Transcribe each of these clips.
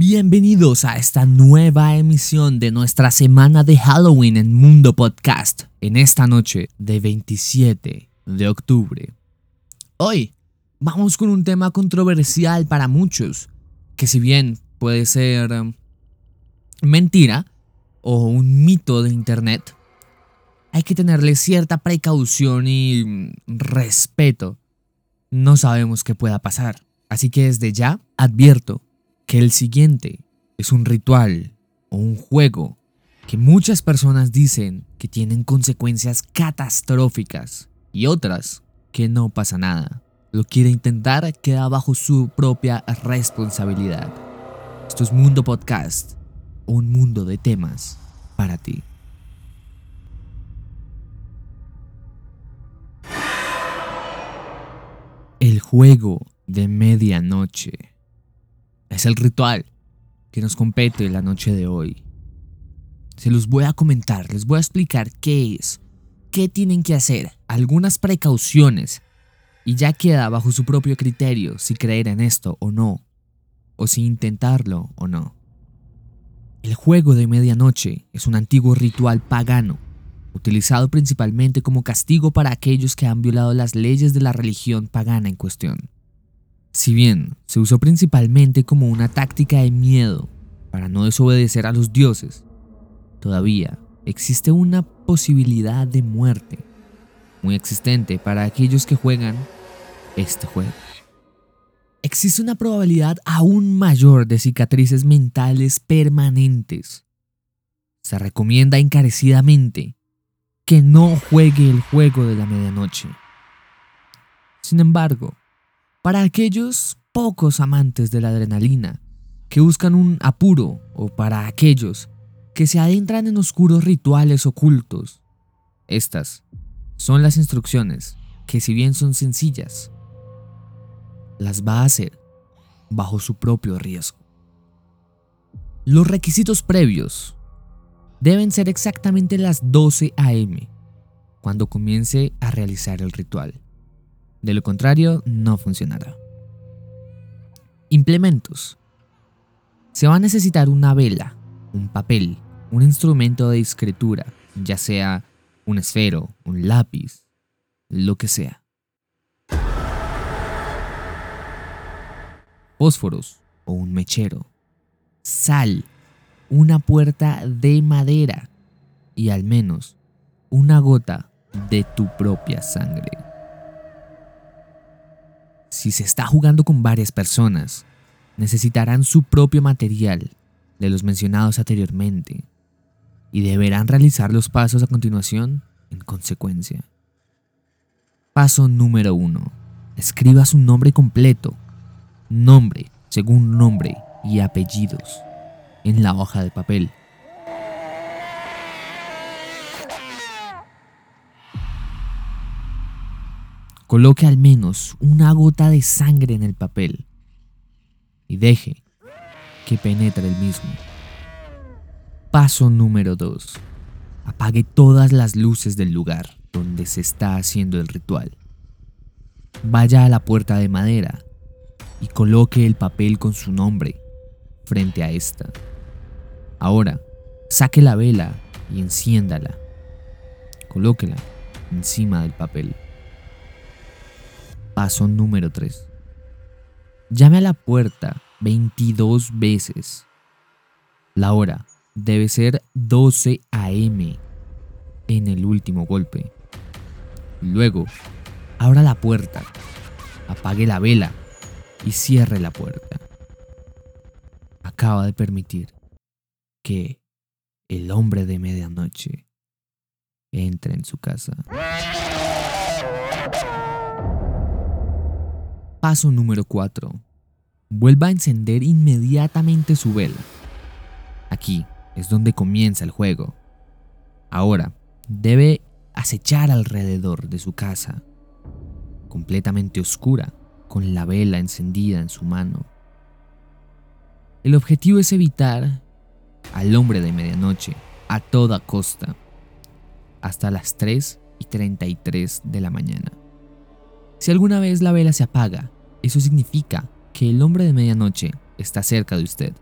Bienvenidos a esta nueva emisión de nuestra semana de Halloween en Mundo Podcast, en esta noche de 27 de octubre. Hoy vamos con un tema controversial para muchos, que si bien puede ser um, mentira o un mito de Internet, hay que tenerle cierta precaución y mm, respeto. No sabemos qué pueda pasar, así que desde ya advierto que el siguiente es un ritual o un juego que muchas personas dicen que tienen consecuencias catastróficas y otras que no pasa nada. Lo quiere intentar queda bajo su propia responsabilidad. Esto es Mundo Podcast, un mundo de temas para ti. El juego de medianoche. Es el ritual que nos compete la noche de hoy. Se los voy a comentar, les voy a explicar qué es, qué tienen que hacer, algunas precauciones, y ya queda bajo su propio criterio si creer en esto o no, o si intentarlo o no. El juego de medianoche es un antiguo ritual pagano, utilizado principalmente como castigo para aquellos que han violado las leyes de la religión pagana en cuestión. Si bien se usó principalmente como una táctica de miedo para no desobedecer a los dioses, todavía existe una posibilidad de muerte muy existente para aquellos que juegan este juego. Existe una probabilidad aún mayor de cicatrices mentales permanentes. Se recomienda encarecidamente que no juegue el juego de la medianoche. Sin embargo, para aquellos pocos amantes de la adrenalina que buscan un apuro o para aquellos que se adentran en oscuros rituales ocultos. Estas son las instrucciones que si bien son sencillas, las va a hacer bajo su propio riesgo. Los requisitos previos deben ser exactamente las 12 a.m. cuando comience a realizar el ritual. De lo contrario, no funcionará. Implementos. Se va a necesitar una vela, un papel, un instrumento de escritura, ya sea un esfero, un lápiz, lo que sea. Fósforos o un mechero. Sal, una puerta de madera y al menos una gota de tu propia sangre si se está jugando con varias personas, necesitarán su propio material de los mencionados anteriormente y deberán realizar los pasos a continuación en consecuencia. Paso número 1. Escriba su nombre completo, nombre según nombre y apellidos en la hoja de papel. Coloque al menos una gota de sangre en el papel y deje que penetre el mismo. Paso número 2. Apague todas las luces del lugar donde se está haciendo el ritual. Vaya a la puerta de madera y coloque el papel con su nombre frente a esta. Ahora, saque la vela y enciéndala. Colóquela encima del papel. Paso número 3. Llame a la puerta 22 veces. La hora debe ser 12 a.m. en el último golpe. Luego, abra la puerta, apague la vela y cierre la puerta. Acaba de permitir que el hombre de medianoche entre en su casa. Paso número 4. Vuelva a encender inmediatamente su vela. Aquí es donde comienza el juego. Ahora, debe acechar alrededor de su casa, completamente oscura, con la vela encendida en su mano. El objetivo es evitar al hombre de medianoche a toda costa, hasta las 3 y 33 de la mañana. Si alguna vez la vela se apaga, eso significa que el hombre de medianoche está cerca de usted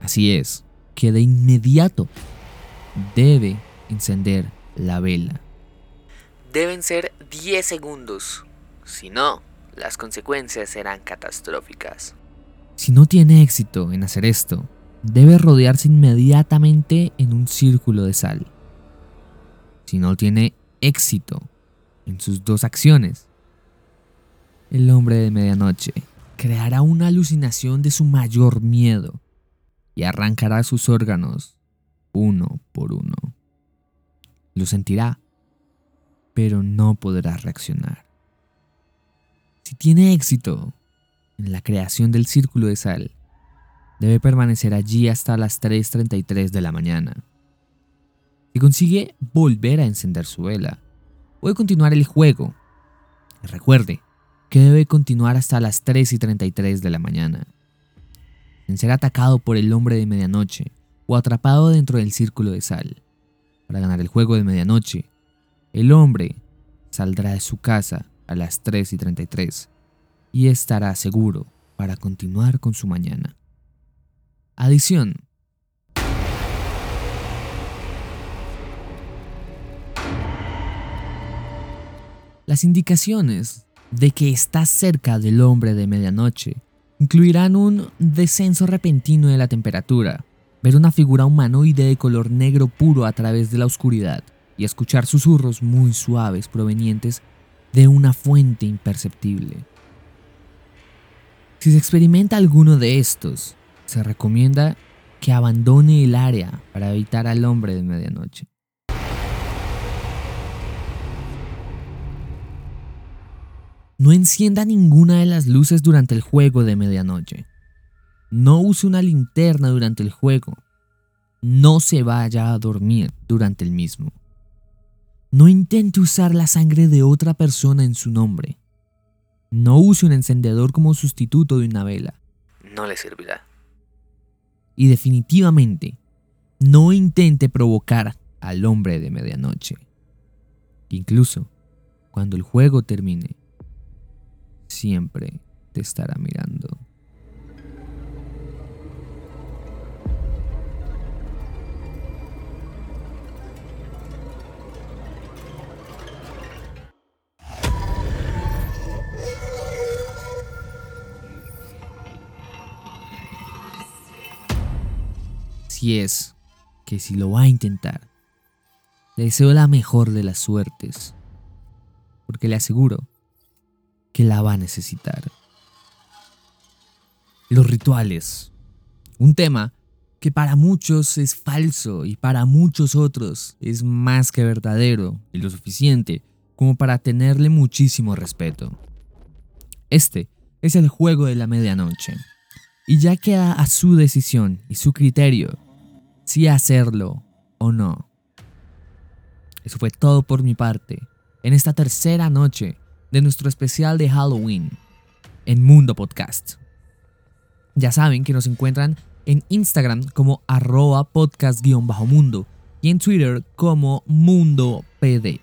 Así es, que de inmediato debe encender la vela. Deben ser 10 segundos, si no, las consecuencias serán catastróficas. Si no tiene éxito en hacer esto, debe rodearse inmediatamente en un círculo de sal. Si no tiene éxito en sus dos acciones, el hombre de medianoche creará una alucinación de su mayor miedo y arrancará sus órganos uno por uno. Lo sentirá, pero no podrá reaccionar. Si tiene éxito en la creación del círculo de sal, debe permanecer allí hasta las 3.33 de la mañana. Si consigue volver a encender su vela, puede continuar el juego. Recuerde que debe continuar hasta las 3.33 de la mañana. En ser atacado por el hombre de medianoche o atrapado dentro del círculo de sal. Para ganar el juego de medianoche, el hombre saldrá de su casa a las 3.33 y estará seguro para continuar con su mañana. Adición. Las indicaciones de que está cerca del hombre de medianoche incluirán un descenso repentino de la temperatura, ver una figura humanoide de color negro puro a través de la oscuridad y escuchar susurros muy suaves provenientes de una fuente imperceptible. Si se experimenta alguno de estos, se recomienda que abandone el área para evitar al hombre de medianoche. No encienda ninguna de las luces durante el juego de medianoche. No use una linterna durante el juego. No se vaya a dormir durante el mismo. No intente usar la sangre de otra persona en su nombre. No use un encendedor como sustituto de una vela. No le servirá y definitivamente no intente provocar al hombre de medianoche. Incluso cuando el juego termine, siempre te estará mirando. Si es que si lo va a intentar, le deseo la mejor de las suertes, porque le aseguro que la va a necesitar. Los rituales. Un tema que para muchos es falso y para muchos otros es más que verdadero y lo suficiente como para tenerle muchísimo respeto. Este es el juego de la medianoche y ya queda a su decisión y su criterio si hacerlo o no. Eso fue todo por mi parte en esta tercera noche de nuestro especial de Halloween en Mundo Podcast. Ya saben que nos encuentran en Instagram como arroba podcast-mundo y en Twitter como Mundo PD.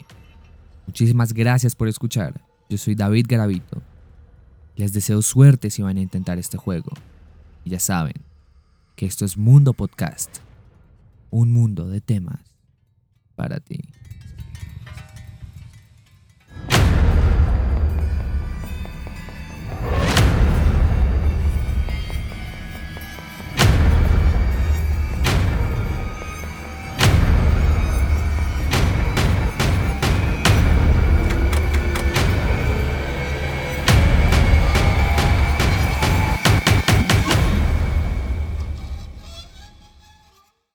Muchísimas gracias por escuchar. Yo soy David Garavito. Les deseo suerte si van a intentar este juego. Y ya saben que esto es Mundo Podcast un mundo de temas para ti.